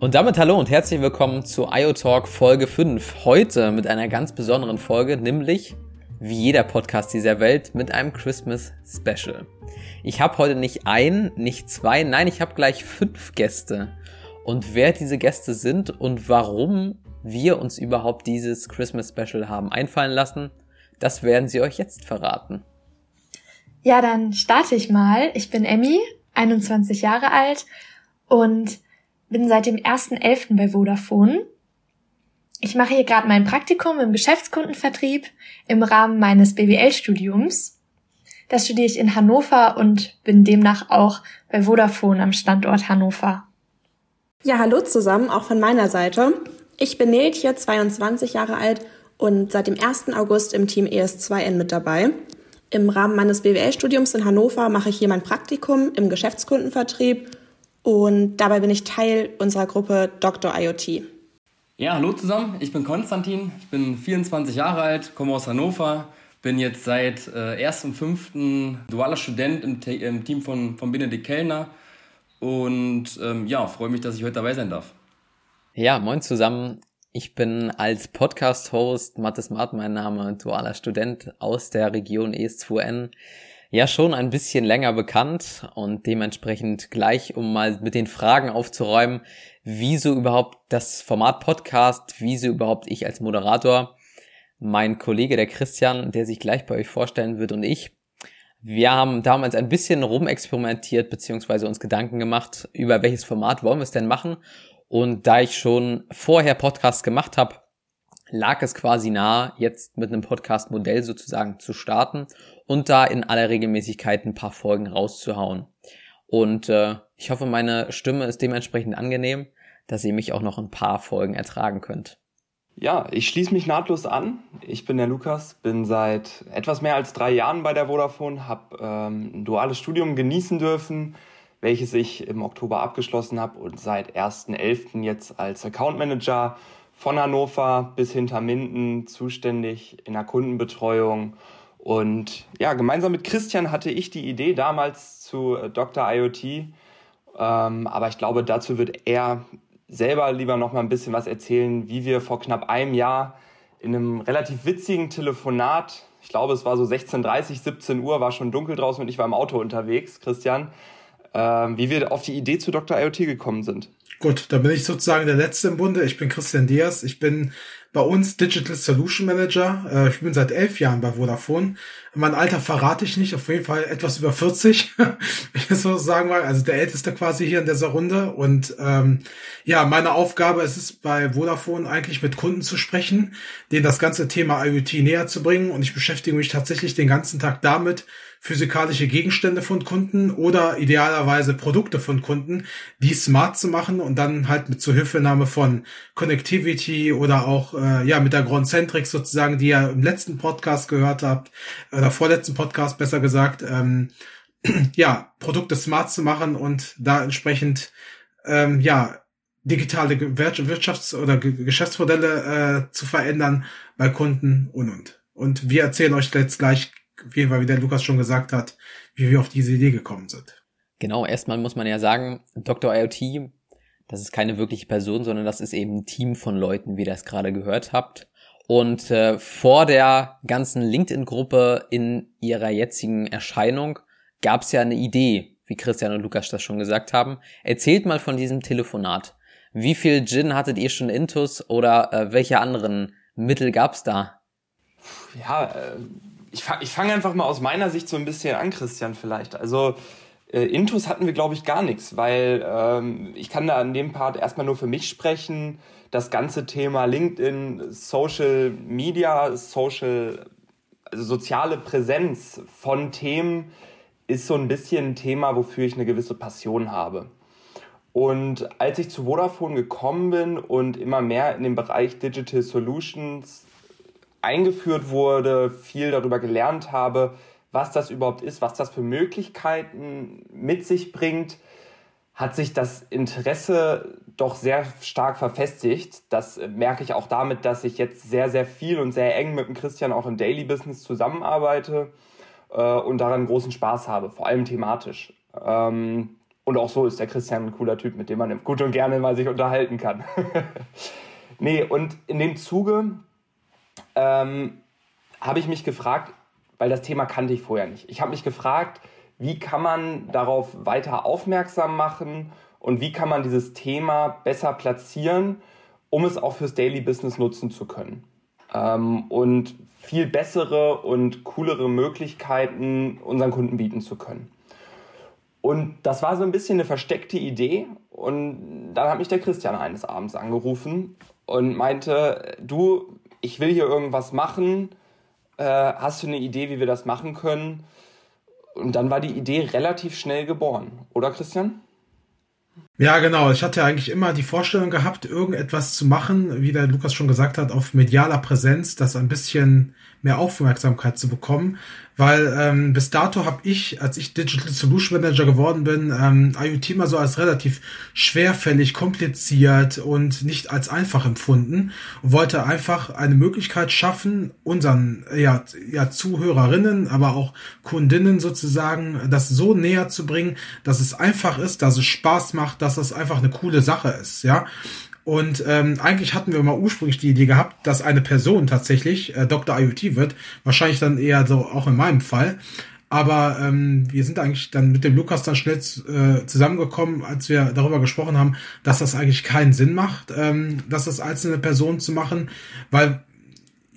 Und damit hallo und herzlich willkommen zu IoTalk Folge 5. Heute mit einer ganz besonderen Folge, nämlich wie jeder Podcast dieser Welt mit einem Christmas Special. Ich habe heute nicht ein, nicht zwei, nein, ich habe gleich fünf Gäste. Und wer diese Gäste sind und warum wir uns überhaupt dieses Christmas Special haben einfallen lassen, das werden sie euch jetzt verraten. Ja, dann starte ich mal. Ich bin Emmy, 21 Jahre alt und bin seit dem 1.11. bei Vodafone. Ich mache hier gerade mein Praktikum im Geschäftskundenvertrieb im Rahmen meines BWL-Studiums. Das studiere ich in Hannover und bin demnach auch bei Vodafone am Standort Hannover. Ja, hallo zusammen, auch von meiner Seite. Ich bin Neltje, 22 Jahre alt und seit dem 1. August im Team ES2N mit dabei. Im Rahmen meines BWL-Studiums in Hannover mache ich hier mein Praktikum im Geschäftskundenvertrieb und dabei bin ich Teil unserer Gruppe Dr. IoT. Ja, hallo zusammen, ich bin Konstantin, ich bin 24 Jahre alt, komme aus Hannover, bin jetzt seit äh, 1.5. dualer Student im, im, Team von, von Benedikt Kellner und ähm, ja, freue mich, dass ich heute dabei sein darf. Ja, moin zusammen. Ich bin als Podcast-Host, Mathis Smart mein Name, dualer Student aus der Region ES2N ja schon ein bisschen länger bekannt und dementsprechend gleich, um mal mit den Fragen aufzuräumen, wieso überhaupt das Format Podcast, wieso überhaupt ich als Moderator, mein Kollege der Christian, der sich gleich bei euch vorstellen wird und ich. Wir haben damals ein bisschen rumexperimentiert beziehungsweise uns Gedanken gemacht, über welches Format wollen wir es denn machen. Und da ich schon vorher Podcasts gemacht habe, lag es quasi nahe, jetzt mit einem Podcast-Modell sozusagen zu starten und da in aller Regelmäßigkeit ein paar Folgen rauszuhauen. Und äh, ich hoffe, meine Stimme ist dementsprechend angenehm, dass ihr mich auch noch ein paar Folgen ertragen könnt. Ja, ich schließe mich nahtlos an. Ich bin der Lukas, bin seit etwas mehr als drei Jahren bei der Vodafone, habe ähm, ein duales Studium genießen dürfen, welches ich im Oktober abgeschlossen habe und seit 1.11. jetzt als Account Manager von Hannover bis Hinterminden zuständig in der Kundenbetreuung und ja, gemeinsam mit Christian hatte ich die Idee damals zu äh, Dr. IoT. Ähm, aber ich glaube, dazu wird er selber lieber noch mal ein bisschen was erzählen, wie wir vor knapp einem Jahr in einem relativ witzigen Telefonat, ich glaube, es war so 16.30, 17 Uhr, war schon dunkel draußen und ich war im Auto unterwegs, Christian, ähm, wie wir auf die Idee zu Dr. IoT gekommen sind. Gut, da bin ich sozusagen der Letzte im Bunde. Ich bin Christian Diaz. Ich bin bei uns Digital Solution Manager. Äh, ich bin seit elf Jahren bei Vodafone. Mein Alter verrate ich nicht, auf jeden Fall etwas über 40, ich so sagen mal, also der Älteste quasi hier in dieser Runde. Und ähm, ja, meine Aufgabe ist es bei Vodafone eigentlich mit Kunden zu sprechen, denen das ganze Thema IoT näher zu bringen. Und ich beschäftige mich tatsächlich den ganzen Tag damit, physikalische Gegenstände von Kunden oder idealerweise Produkte von Kunden, die smart zu machen und dann halt mit Zuhilfenahme von Connectivity oder auch äh, ja mit der Groundcentric sozusagen, die ihr im letzten Podcast gehört habt oder vorletzten Podcast besser gesagt, ähm, ja Produkte smart zu machen und da entsprechend ähm, ja digitale Wirtschafts- oder Geschäftsmodelle äh, zu verändern bei Kunden und und. Und wir erzählen euch jetzt gleich auf jeden Fall, wie der Lukas schon gesagt hat, wie wir auf diese Idee gekommen sind. Genau, erstmal muss man ja sagen, Dr. IoT, das ist keine wirkliche Person, sondern das ist eben ein Team von Leuten, wie ihr das gerade gehört habt. Und äh, vor der ganzen LinkedIn-Gruppe in ihrer jetzigen Erscheinung gab es ja eine Idee, wie Christian und Lukas das schon gesagt haben. Erzählt mal von diesem Telefonat. Wie viel Gin hattet ihr schon intus oder äh, welche anderen Mittel gab's da? Ja, äh, ich, ich fange einfach mal aus meiner Sicht so ein bisschen an, Christian, vielleicht. Also äh, Intus hatten wir, glaube ich, gar nichts, weil ähm, ich kann da an dem Part erstmal nur für mich sprechen. Das ganze Thema LinkedIn, Social Media, Social, also soziale Präsenz von Themen ist so ein bisschen ein Thema, wofür ich eine gewisse Passion habe. Und als ich zu Vodafone gekommen bin und immer mehr in den Bereich Digital Solutions eingeführt wurde, viel darüber gelernt habe, was das überhaupt ist, was das für Möglichkeiten mit sich bringt, hat sich das Interesse doch sehr stark verfestigt. Das merke ich auch damit, dass ich jetzt sehr, sehr viel und sehr eng mit dem Christian auch im Daily Business zusammenarbeite äh, und daran großen Spaß habe, vor allem thematisch. Ähm, Und auch so ist der Christian ein cooler Typ, mit dem man gut und gerne mal sich unterhalten kann. nee, und in dem Zuge ähm, habe ich mich gefragt, weil das Thema kannte ich vorher nicht. Ich habe mich gefragt, wie kann man darauf weiter aufmerksam machen und wie kann man dieses Thema besser platzieren, um es auch fürs Daily Business nutzen zu können. Ähm, und viel bessere und coolere Möglichkeiten unseren Kunden bieten zu können. Und das war so ein bisschen eine versteckte Idee. Und dann hat mich der Christian eines Abends angerufen und meinte, du, ich will hier irgendwas machen. Äh, hast du eine Idee, wie wir das machen können? Und dann war die Idee relativ schnell geboren, oder Christian? Ja, genau. Ich hatte eigentlich immer die Vorstellung gehabt, irgendetwas zu machen, wie der Lukas schon gesagt hat, auf medialer Präsenz, das ein bisschen mehr Aufmerksamkeit zu bekommen, weil ähm, bis dato habe ich, als ich Digital Solution Manager geworden bin, ähm, IoT mal so als relativ schwerfällig, kompliziert und nicht als einfach empfunden und wollte einfach eine Möglichkeit schaffen, unseren ja, ja Zuhörerinnen, aber auch Kundinnen sozusagen, das so näher zu bringen, dass es einfach ist, dass es Spaß macht, dass es einfach eine coole Sache ist, ja. Und ähm, eigentlich hatten wir mal ursprünglich die Idee gehabt, dass eine Person tatsächlich äh, Dr. IoT wird. Wahrscheinlich dann eher so auch in meinem Fall. Aber ähm, wir sind eigentlich dann mit dem Lukas dann schnell äh, zusammengekommen, als wir darüber gesprochen haben, dass das eigentlich keinen Sinn macht, ähm, das als einzelne Person zu machen, weil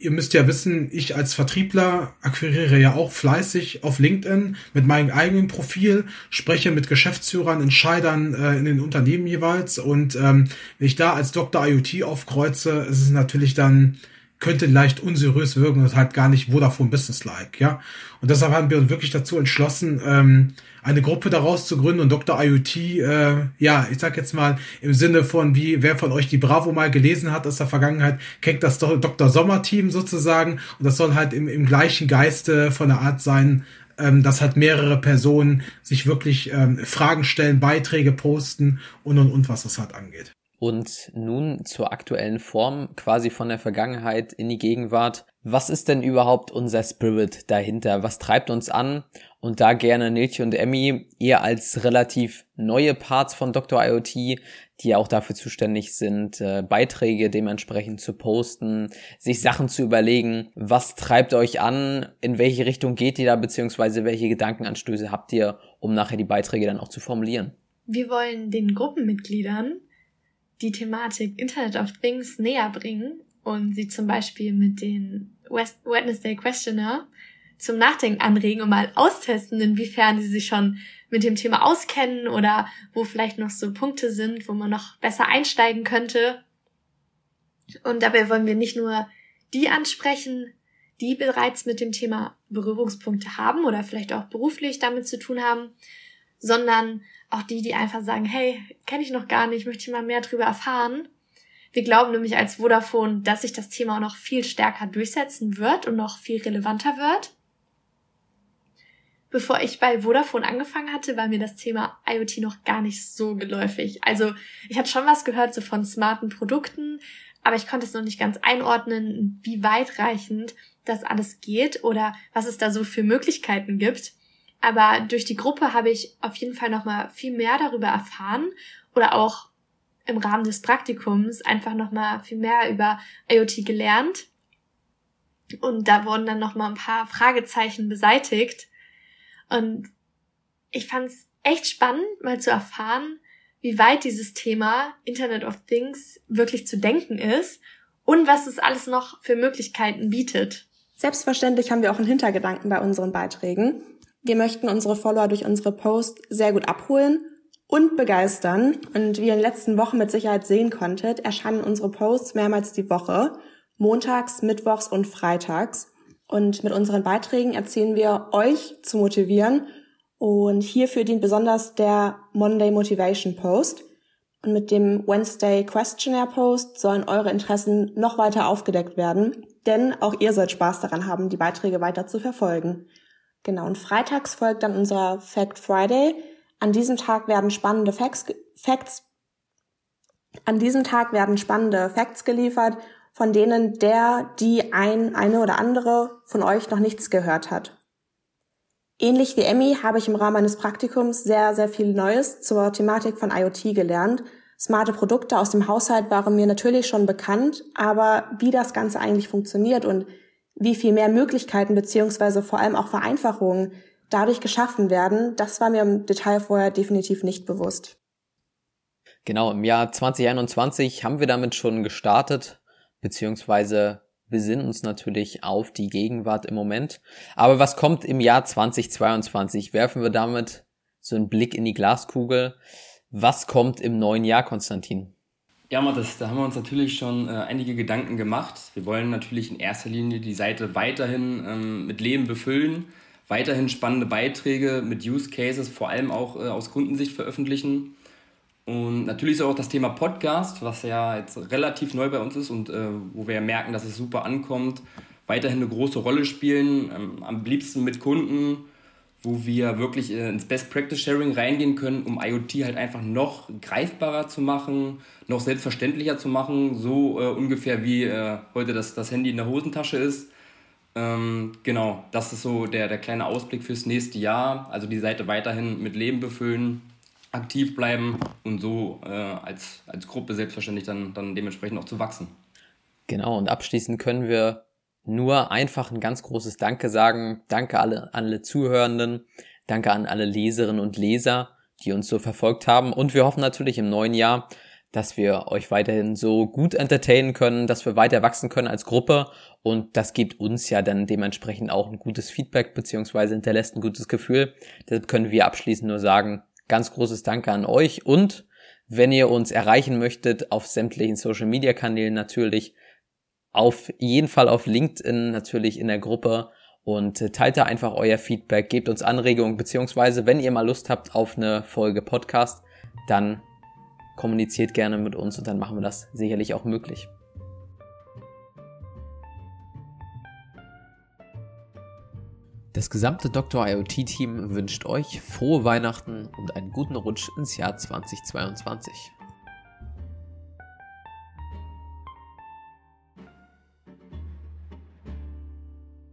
ihr müsst ja wissen, ich als Vertriebler akquiriere ja auch fleißig auf LinkedIn mit meinem eigenen Profil, spreche mit Geschäftsführern, Entscheidern äh, in den Unternehmen jeweils und ähm, wenn ich da als Dr. IoT aufkreuze, ist es natürlich dann könnte leicht unseriös wirken und halt gar nicht Vodafone Business-like, ja. Und deshalb haben wir uns wirklich dazu entschlossen, ähm, eine Gruppe daraus zu gründen und Dr. IoT, äh, ja, ich sag jetzt mal im Sinne von, wie wer von euch die Bravo mal gelesen hat aus der Vergangenheit, kennt das Dr. Sommer-Team sozusagen und das soll halt im, im gleichen Geiste von der Art sein, ähm, dass halt mehrere Personen sich wirklich ähm, Fragen stellen, Beiträge posten und und und was das halt angeht. Und nun zur aktuellen Form, quasi von der Vergangenheit in die Gegenwart. Was ist denn überhaupt unser Spirit dahinter? Was treibt uns an? Und da gerne Nilche und Emmy, ihr als relativ neue Parts von Dr. IoT, die ja auch dafür zuständig sind, äh, Beiträge dementsprechend zu posten, sich Sachen zu überlegen, was treibt euch an, in welche Richtung geht ihr da, beziehungsweise welche Gedankenanstöße habt ihr, um nachher die Beiträge dann auch zu formulieren? Wir wollen den Gruppenmitgliedern die Thematik Internet of Things näher bringen und sie zum Beispiel mit den Wednesday Questioner zum Nachdenken anregen und mal austesten, inwiefern sie sich schon mit dem Thema auskennen oder wo vielleicht noch so Punkte sind, wo man noch besser einsteigen könnte. Und dabei wollen wir nicht nur die ansprechen, die bereits mit dem Thema Berührungspunkte haben oder vielleicht auch beruflich damit zu tun haben, sondern auch die, die einfach sagen, hey, kenne ich noch gar nicht, möchte ich mal mehr drüber erfahren. Wir glauben nämlich als Vodafone, dass sich das Thema auch noch viel stärker durchsetzen wird und noch viel relevanter wird. Bevor ich bei Vodafone angefangen hatte, war mir das Thema IoT noch gar nicht so geläufig. Also ich hatte schon was gehört so von smarten Produkten, aber ich konnte es noch nicht ganz einordnen, wie weitreichend das alles geht oder was es da so für Möglichkeiten gibt. Aber durch die Gruppe habe ich auf jeden Fall nochmal viel mehr darüber erfahren oder auch im Rahmen des Praktikums einfach nochmal viel mehr über IoT gelernt. Und da wurden dann nochmal ein paar Fragezeichen beseitigt. Und ich fand es echt spannend, mal zu erfahren, wie weit dieses Thema Internet of Things wirklich zu denken ist und was es alles noch für Möglichkeiten bietet. Selbstverständlich haben wir auch einen Hintergedanken bei unseren Beiträgen. Wir möchten unsere Follower durch unsere Posts sehr gut abholen und begeistern. Und wie ihr in den letzten Wochen mit Sicherheit sehen konntet, erscheinen unsere Posts mehrmals die Woche, montags, mittwochs und freitags. Und mit unseren Beiträgen erzählen wir euch zu motivieren. Und hierfür dient besonders der Monday Motivation Post. Und mit dem Wednesday Questionnaire Post sollen eure Interessen noch weiter aufgedeckt werden, denn auch ihr sollt Spaß daran haben, die Beiträge weiter zu verfolgen. Genau, und freitags folgt dann unser Fact Friday. An diesem Tag werden spannende Facts, Facts an diesem Tag werden spannende Facts geliefert, von denen der, die ein, eine oder andere von euch noch nichts gehört hat. Ähnlich wie Emmy habe ich im Rahmen meines Praktikums sehr, sehr viel Neues zur Thematik von IoT gelernt. Smarte Produkte aus dem Haushalt waren mir natürlich schon bekannt, aber wie das Ganze eigentlich funktioniert und wie viel mehr Möglichkeiten beziehungsweise vor allem auch Vereinfachungen dadurch geschaffen werden, das war mir im Detail vorher definitiv nicht bewusst. Genau, im Jahr 2021 haben wir damit schon gestartet, beziehungsweise besinnen uns natürlich auf die Gegenwart im Moment. Aber was kommt im Jahr 2022? Werfen wir damit so einen Blick in die Glaskugel. Was kommt im neuen Jahr, Konstantin? Ja, Mathis, da haben wir uns natürlich schon äh, einige Gedanken gemacht. Wir wollen natürlich in erster Linie die Seite weiterhin ähm, mit Leben befüllen, weiterhin spannende Beiträge mit Use Cases, vor allem auch äh, aus Kundensicht veröffentlichen. Und natürlich ist auch das Thema Podcast, was ja jetzt relativ neu bei uns ist und äh, wo wir ja merken, dass es super ankommt, weiterhin eine große Rolle spielen. Ähm, am liebsten mit Kunden, wo wir wirklich äh, ins Best Practice Sharing reingehen können, um IoT halt einfach noch greifbarer zu machen, noch selbstverständlicher zu machen, so äh, ungefähr wie äh, heute das, das Handy in der Hosentasche ist. Ähm, genau, das ist so der, der kleine Ausblick fürs nächste Jahr. Also die Seite weiterhin mit Leben befüllen, aktiv bleiben und so äh, als, als Gruppe selbstverständlich dann, dann dementsprechend auch zu wachsen. Genau, und abschließend können wir nur einfach ein ganz großes Danke sagen. Danke alle, alle Zuhörenden, danke an alle Leserinnen und Leser, die uns so verfolgt haben. Und wir hoffen natürlich im neuen Jahr, dass wir euch weiterhin so gut entertainen können, dass wir weiter wachsen können als Gruppe. Und das gibt uns ja dann dementsprechend auch ein gutes Feedback beziehungsweise hinterlässt ein gutes Gefühl. Deshalb können wir abschließend nur sagen, Ganz großes Danke an euch und wenn ihr uns erreichen möchtet auf sämtlichen Social Media Kanälen natürlich, auf jeden Fall auf LinkedIn natürlich in der Gruppe und äh, teilt da einfach euer Feedback, gebt uns Anregungen, beziehungsweise wenn ihr mal Lust habt auf eine Folge Podcast, dann kommuniziert gerne mit uns und dann machen wir das sicherlich auch möglich. Das gesamte Dr. IoT-Team wünscht euch frohe Weihnachten und einen guten Rutsch ins Jahr 2022.